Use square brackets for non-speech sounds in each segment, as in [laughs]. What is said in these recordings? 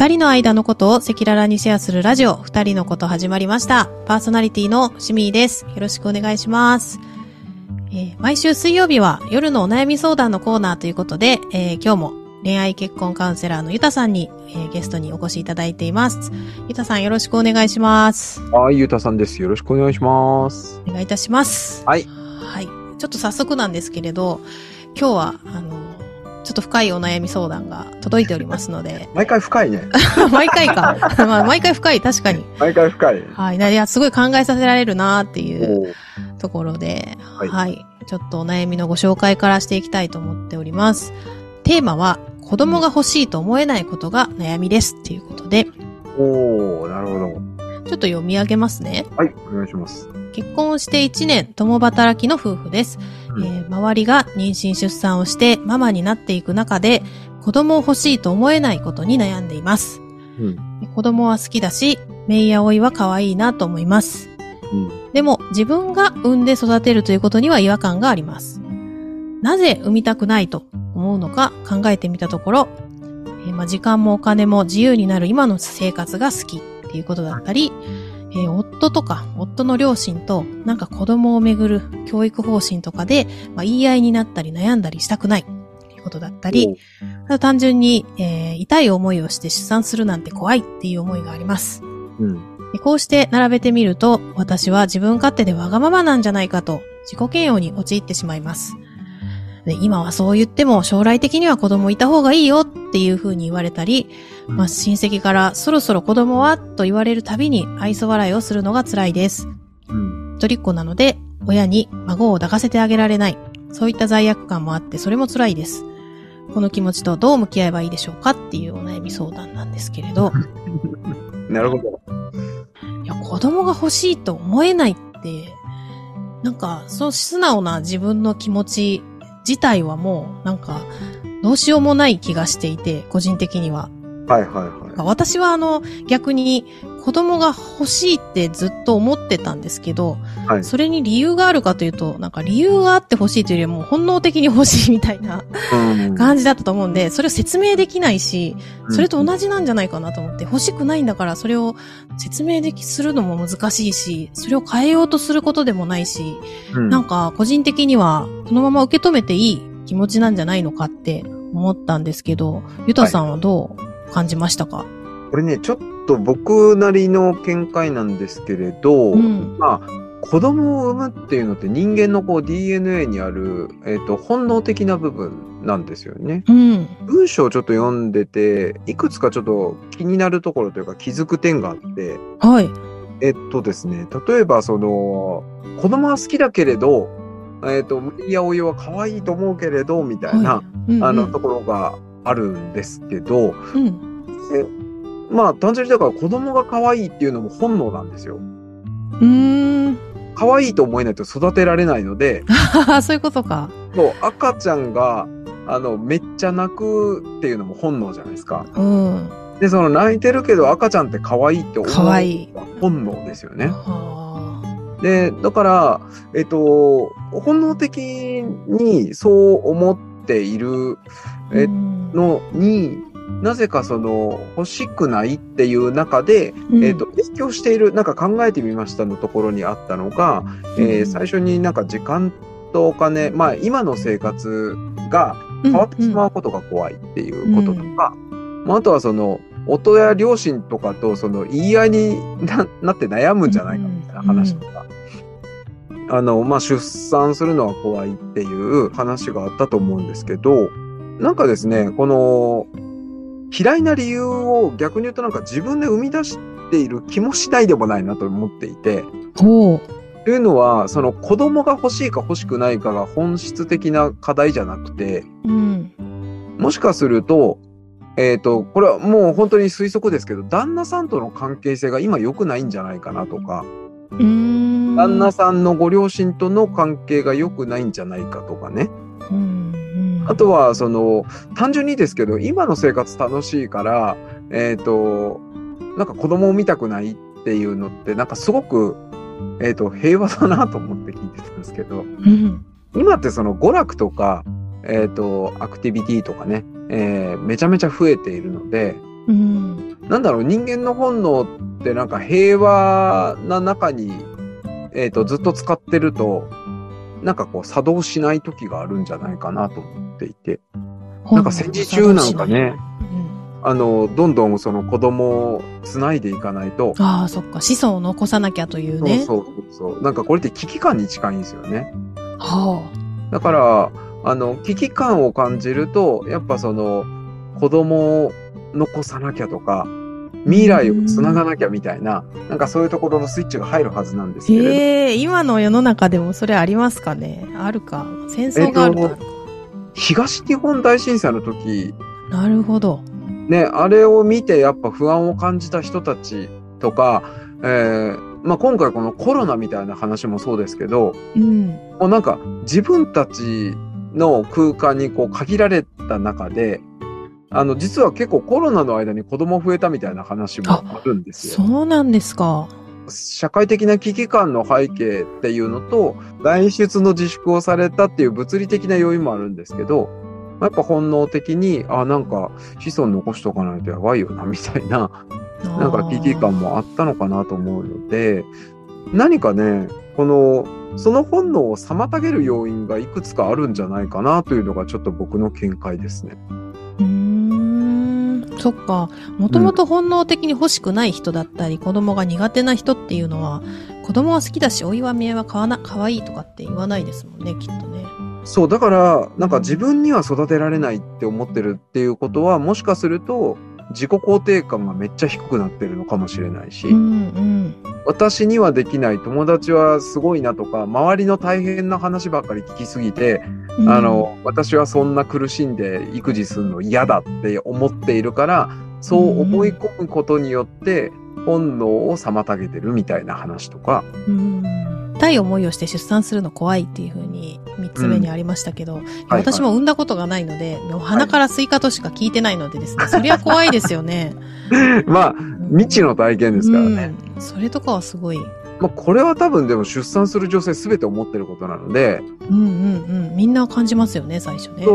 二人の間のことを赤裸々にシェアするラジオ、二人のこと始まりました。パーソナリティのシミーです。よろしくお願いします。えー毎週水曜日は夜のお悩み相談のコーナーということで、えー今日も恋愛結婚カウンセラーのゆたさんに、えーゲストにお越しいただいています。ゆたさんよろしくお願いします。はい、ゆうたさんです。よろしくお願いします。お願いいたします。はい。はい。ちょっと早速なんですけれど、今日は、あの、ちょっと深いお悩み相談が届いておりますので、毎回深いね。[laughs] 毎回か。[laughs] まあ、毎回深い、確かに。毎回深い。はい。いや、すごい考えさせられるなっていうところで、は、はいいちょっとお悩みのご紹介からしていきたいと思っております。テーマは、子供が欲しいと思えないことが悩みですっていうことで、ちおーなるほど。ょっと読み上げますね。はい、お願いします。結婚をして1年、共働きの夫婦です。うんえー周りが妊娠出産をしてママになっていく中で、子供を欲しいと思えないことに悩んでいます。うん。子供は好きだし、メイやおいは可愛いなと思います。うん。でも自分が産んで育てるということには違和感があります。なぜ産みたくないと思うのか考えてみたところ、えーまあ、時間もお金も自由になる今の生活が好きっていうことだったり、えー夫とか夫の両親となんか子供をめぐる教育方針とかで、まあ、言い合いになったり悩んだりしたくないっていうことだったり、あと単純に、えー痛い思いをして出産するなんて怖いっていう思いがあります。うん。でこうして並べてみると、私は自分勝手でわがままなんじゃないかと自己嫌悪に陥ってしまいます。で今はそう言っても将来的には子供いた方がいいよっていう風に言われたり、まあ、親戚からそろそろ子供は？と言われるたびに愛想笑いをするのが辛いです。うん。一人っ子なので、親に孫を抱かせてあげられない。そういった罪悪感もあって、それも辛いです。この気持ちとどう向き合えばいいでしょうかっていうお悩み相談なんですけれど、[laughs] なるほど。いや、子供が欲しいと思えないって、なんか、そう素直な自分の気持ち自体はもう、なんか、どうしようもない気がしていて、個人的には。はいはいは私はあの、逆に子供が欲しいってずっと思ってたんですけど、い。はい。それに理由があるかというと、なんか理由があって欲しいというよりはもう本能的に欲しいみたいなうん感じだったと思うんで、それを説明できないし、それと同じなんじゃないかなと思って、欲しくないんだからそれを説明できするのも難しいし、それを変えようとすることでもないし、うんなんか個人的にはそのまま受け止めていい気持ちなんじゃないのかって思ったんですけど、ゆたさんはどう感じましたか、これね、ちょっと僕なりの見解なんですけれど、うん。まあ、子供を産むっていうのって人間のこう DNA にある、えっ、と、本能的な部分なんですよね。うん。文章をちょっと読んでて、いくつかちょっと気になるところというか気づく点があって、はい。えっとですね、例えばその、子供は好きだけれど、えっと、いやお湯は可愛いと思うけれど、みたいな、はいうんあの、うんところがあるんですけど、うん。えまあ、単純にだから子供が可愛いっていうのも本能なんですよ。うーん。可愛いと思えないと育てられないので、[laughs] そういうことか。そう赤ちゃんが、あの、めっちゃ泣くっていうのも本能じゃないですか。うん。で、その泣いてるけど赤ちゃんって可愛いって思う可愛い本能ですよね。はで、だから、えっと、本能的にそう思っているのに、なぜかその欲しくないっていう中で、うん。えっと、影響している、なんか考えてみましたのところにあったのが、えーうん最初になんか時間とお金、まあ今の生活が変わってしまうことが怖いっていうこととか、まあ、あとはその、夫や両親とかとその言い合いにななって悩むんじゃないかな話とか、あの、まあ、出産するのは怖いっていう話があったと思うんですけど、なんかですね、この、嫌いな理由を逆に言うとなんか自分で生み出している気もしないでもないなと思っていて、ほう。というのは、その子供が欲しいか欲しくないかが本質的な課題じゃなくて、うん。もしかすると、えっ、と、これはもう本当に推測ですけど、旦那さんとの関係性が今良くないんじゃないかなとか、うーん。旦那さんのご両親との関係が良くないんじゃないかとかね。あとは、その、単純にですけど、今の生活楽しいから、えっ、と、なんか子供を見たくないっていうのって、なんかすごく、えっ、と、平和だなと思って聞いてたんですけど、うん。今ってその娯楽とか、えっ、と、アクティビティとかね、えーめちゃめちゃ増えているので、うん。なんだろう、人間の本能ってなんか平和な中に、えっ、と、ずっと使ってると、なんかこう作動しない時があるんじゃないかなと思っていて。なんか戦時中なんかね、うん、あの、どんどんその子供を繋いでいかないと、ああ、そっか。子孫を残さなきゃというね。そうそうそう。なんかこれって危機感に近いんですよね。はだから、あの、危機感を感じると、やっぱその、子供を残さなきゃとか、未来をつながなきゃみたいな、なんかそういうところのスイッチが入るはずなんですあ。けれど、ええ今の世の中でもそれありますかね？あるか？戦争があるとあるか。東日本大震災の時、なるほど。ね、あれを見てやっぱ不安を感じた人たちとか、えーまあ、今回このコロナみたいな話もそうですけど、うん。もうなんか自分たちの空間にこう限られた中で、あの、実は結構コロナの間に子供増えたみたいな話もあるんですよ。そうなんですか。社会的な危機感の背景っていうのと、外出の自粛をされたっていう物理的な要因もあるんですけど、やっぱ本能的に、あ、なんか子孫残しとかないとやばいよな、みたいな、なんか危機感もあったのかなと思うので、何かね、この、その本能を妨げる要因がいくつかあるんじゃないかなというのがちょっと僕の見解ですね。そっか。もともと本能的に欲しくない人だったり、子供が苦手な人っていうのは、子供は好きだし、お祝い見えはかわな、可愛いとかって言わないですもんね、きっとね。そう、だから、なんか自分には育てられないって思ってるっていうことは、もしかすると、自己肯定感がめっちゃ低くなってるのかもしれないし、うんうん。私にはできない、友達はすごいなとか、周りの大変な話ばっかり聞きすぎて、うん。あの、私はそんな苦しんで育児するの嫌だって思っているから、そう思い込むことによって、本能を妨げてるみたいな話とか、うん。痛い思いをして出産するの怖いっていうふうに三つ目にありましたけど、はい私も産んだことがないので、もう鼻からスイカとしか聞いてないのでですね、[laughs] そりゃ怖いですよね。[laughs] まあ、未知の体験ですからね。うん。それとかはすごい。まあ、これは多分でも出産する女性全て思ってることなので、うんうんうん。みんな感じますよね、最初ね。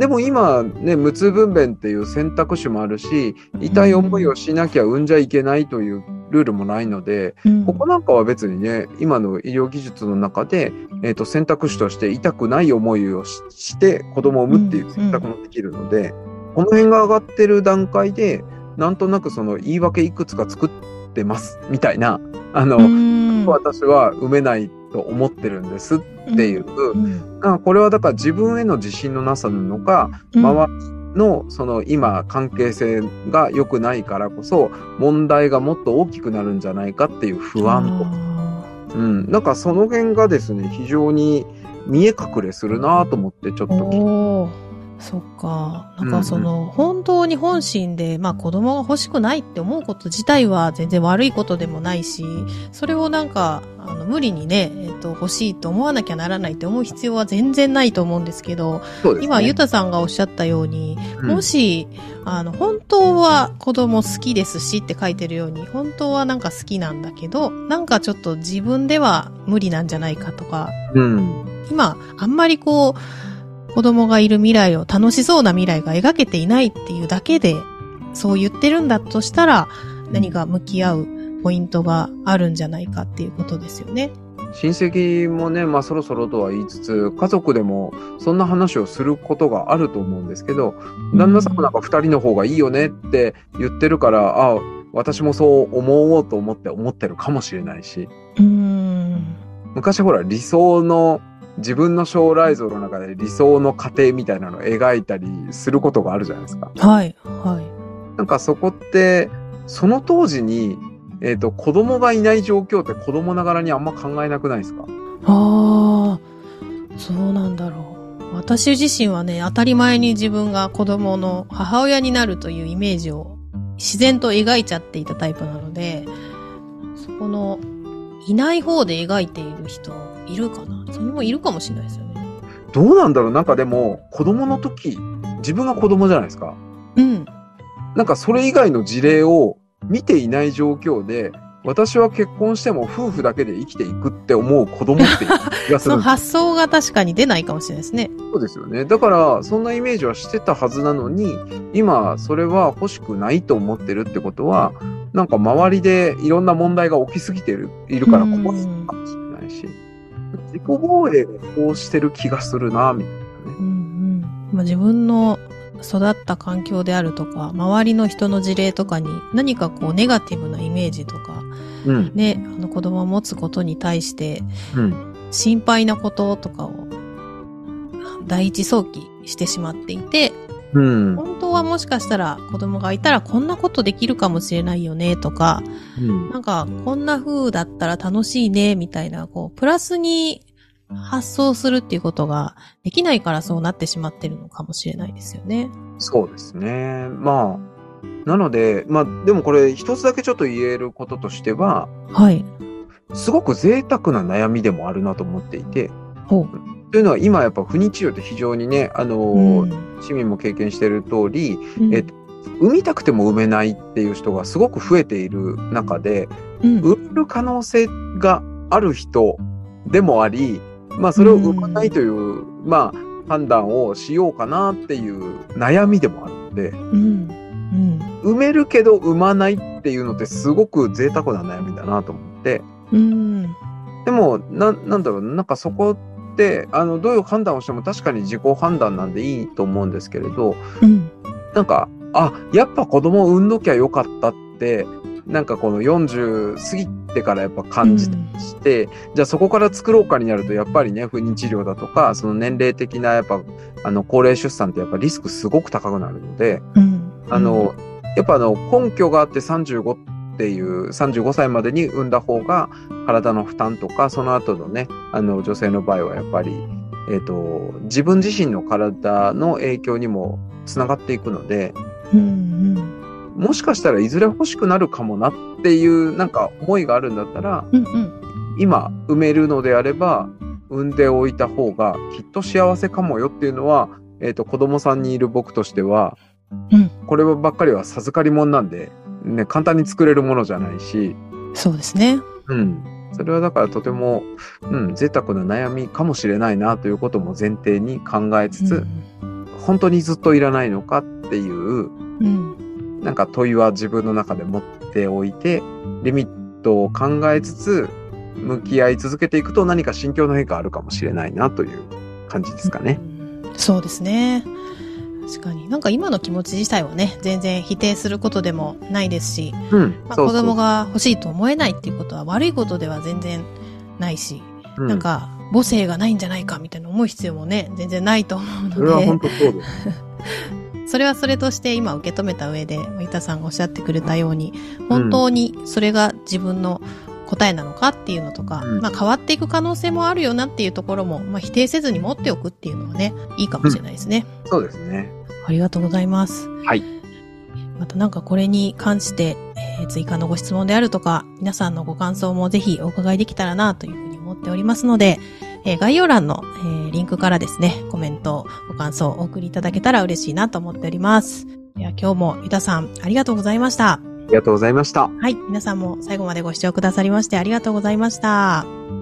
でも今ね、無痛分娩っていう選択肢もあるし、痛い思いをしなきゃ産んじゃいけないというルールもないので、うん。ここなんかは別にね、今の医療技術の中で、えっ、と、選択肢として痛くない思いをしして子供を産むっていう選択もできるので、この辺が上がってる段階で、なんとなくその言い訳いくつか作ってます、みたいな、あの、うん。私は産めないと思ってるんですっていう、うん。あこれはだから自分への自信のなさなのか、うん。周りのその今関係性が良くないからこそ問題がもっと大きくなるんじゃないかっていう不安と、うん、なんかその辺がですね非常に見え隠れするなと思ってちょっと聞いおーそっか。なんかその、本当に本心で、まあ子供が欲しくないって思うこと自体は全然悪いことでもないし、それをなんか、あの、無理にね、えっ、と、欲しいと思わなきゃならないって思う必要は全然ないと思うんですけど、ね。今、ゆたさんがおっしゃったように、うん。もし、あの、本当は子供好きですしって書いてるように、本当はなんか好きなんだけど、なんかちょっと自分では無理なんじゃないかとか、うん。今、あんまりこう、子供がいる未来を楽しそうな未来が描けていないっていうだけで、そう言ってるんだとしたら、何か向き合うポイントがあるんじゃないかっていうことですよね。親戚もね、まあそろそろとは言いつつ、家族でもそんな話をすることがあると思うんですけど、旦那さんもなんか二人の方がいいよねって言ってるから、あ私もそう思おうと思って思ってるかもしれないし、うーん。昔ほら理想の自分の将来像の中で理想の家庭みたいなのを描いたりすることがあるじゃないですか。はい、はい。なんかそこって、その当時に、えっ、と、子供がいない状況って子供ながらにあんま考えなくないですか？ああ、そうなんだろう。私自身はね、当たり前に自分が子供の母親になるというイメージを自然と描いちゃっていたタイプなので、そこの、いない方で描いている人いるかな？それもいるかもしれないですよね。どうなんだろう？なんかでも、子供の時、自分が子供じゃないですか。うん。なんかそれ以外の事例を見ていない状況で、私は結婚しても夫婦だけで生きていくって思う子供っていう気がすそのるんです [laughs] 発想が確かに出ないかもしれないですね。そうですよね。だから、そんなイメージはしてたはずなのに、今、それは欲しくないと思ってるってことは、なんか周りでいろんな問題が起きすぎてるいるから、ここに自己防衛がこうしてる気がするな、みたいなね。うんうんまあ、自分の育った環境であるとか、周りの人の事例とかに何かこうネガティブなイメージとか、うん。ね、あの子供を持つことに対してうん。心配なこととかを第一早期してしまっていて、うん。本当はもしかしたら子供がいたらこんなことできるかもしれないよねとか、うん。なんかこんな風だったら楽しいねみたいな、こう、プラスに発想するっていうことができないからそうなってしまってるのかもしれないですよね。そうですね。まあ、なので、まあ、でもこれ一つだけちょっと言えることとしては、はい。すごく贅沢な悩みでもあるなと思っていて、ほというのは今やっぱ不妊治療って非常にね、あのう。ん市民も経験している通り、うんえっと産みたくても産めないっていう人がすごく増えている中で、うん産める可能性がある人でもあり、まあそれを産まないという、まあ判断をしようかなっていう悩みでもあるので、うん。うん。産めるけど産まないっていうのってすごく贅沢な悩みだなと思って、うん。でも、な、なんだろう、なんかそこって、あの、どういう判断をしても確かに自己判断なんでいいと思うんですけれど、うん。なんか、あ、やっぱ子供産んどきゃよかったって、なんかこの40過ぎてからやっぱ感じして、じゃあそこから作ろうかになるとやっぱりね、不妊治療だとか、その年齢的なやっぱ、あの、高齢出産ってやっぱリスクすごく高くなるので、うん。あの、やっぱあの、根拠があって35っていう、35歳までに産んだ方が体の負担とか、その後のね、あの、女性の場合はやっぱり、えっ、と、自分自身の体の影響にもつながっていくので、うん。うん。もしかしたらいずれ欲しくなるかもなっていうなんか思いがあるんだったら、うん。うん。今産めるのであれば、産んでおいた方がきっと幸せかもよっていうのは、えっ、と、子供さんにいる僕としては、うんこればっかりは授かり物なんで、ね、簡単に作れるものじゃないし、そうですね。うん。それはだからとても、うん、贅沢な悩みかもしれないなということも前提に考えつつ、本当にずっといらないのかっていう、うん。なんか問いは自分の中で持っておいて、リミットを考えつつ、向き合い続けていくと何か心境の変化あるかもしれないなという感じですかね。うん。そうですね。確かに。なんか今の気持ち自体はね、全然否定することでもないですし、うん。まあ、子供が欲しいと思えないっていうことは悪いことでは全然ないし、うんなんか母性がないんじゃないかみたいな思う必要もね、全然ないと思うそれは本ので、当そうです。[laughs] それはそれとして今受け止めた上で、伊田さんがおっしゃってくれたように、本当にそれが自分の答えなのかっていうのとか、うんまあ変わっていく可能性もあるよなっていうところも、まあ否定せずに持っておくっていうのはね、いいかもしれないですね。そうですね。ありがとうございます。はい。またなんかこれに関して、えー追加のご質問であるとか、皆さんのご感想もぜひお伺いできたらなというふうに思っておりますので、えー概要欄の、えーリンクからですね、コメント、ご感想をお送りいただけたら嬉しいなと思っております。では今日もゆたさんありがとうございました。ありがとうございました。はい、皆さんも最後までご視聴くださりましてありがとうございました。